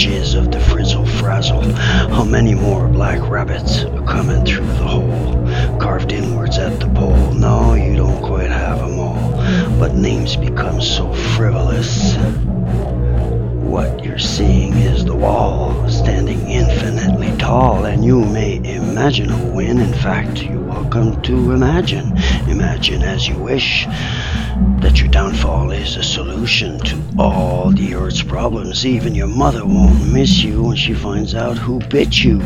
jizz of the frizzle frazzle. How many more black rabbits are coming through the hole? Carved inwards at the pole. No, you don't quite have 'em all. But names become so frivolous. What you're seeing is the wall, standing infinitely tall, and you may imagine a win. In fact, you're welcome to imagine. Imagine as you wish that your downfall is a solution to all the earth's problems. Even your mother won't miss you when she finds out who bit you.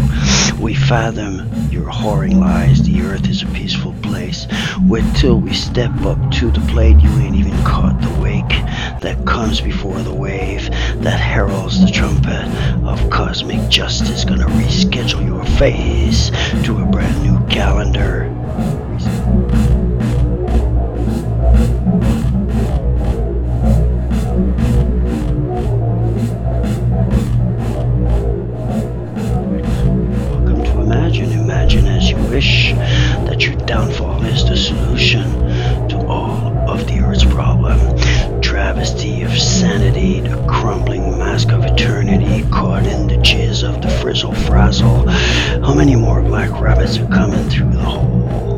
We fathom your whoring lies. The earth is a peaceful place. Wait till we step up to the plate. You ain't even caught the wake that comes before the wave that heralds the trumpet of cosmic justice. Gonna reschedule your face to a brand new your downfall is the solution to all of the Earth's problem. Travesty of sanity, the crumbling mask of eternity, caught in the jizz of the frizzle frazzle. How many more black rabbits are coming through the hole?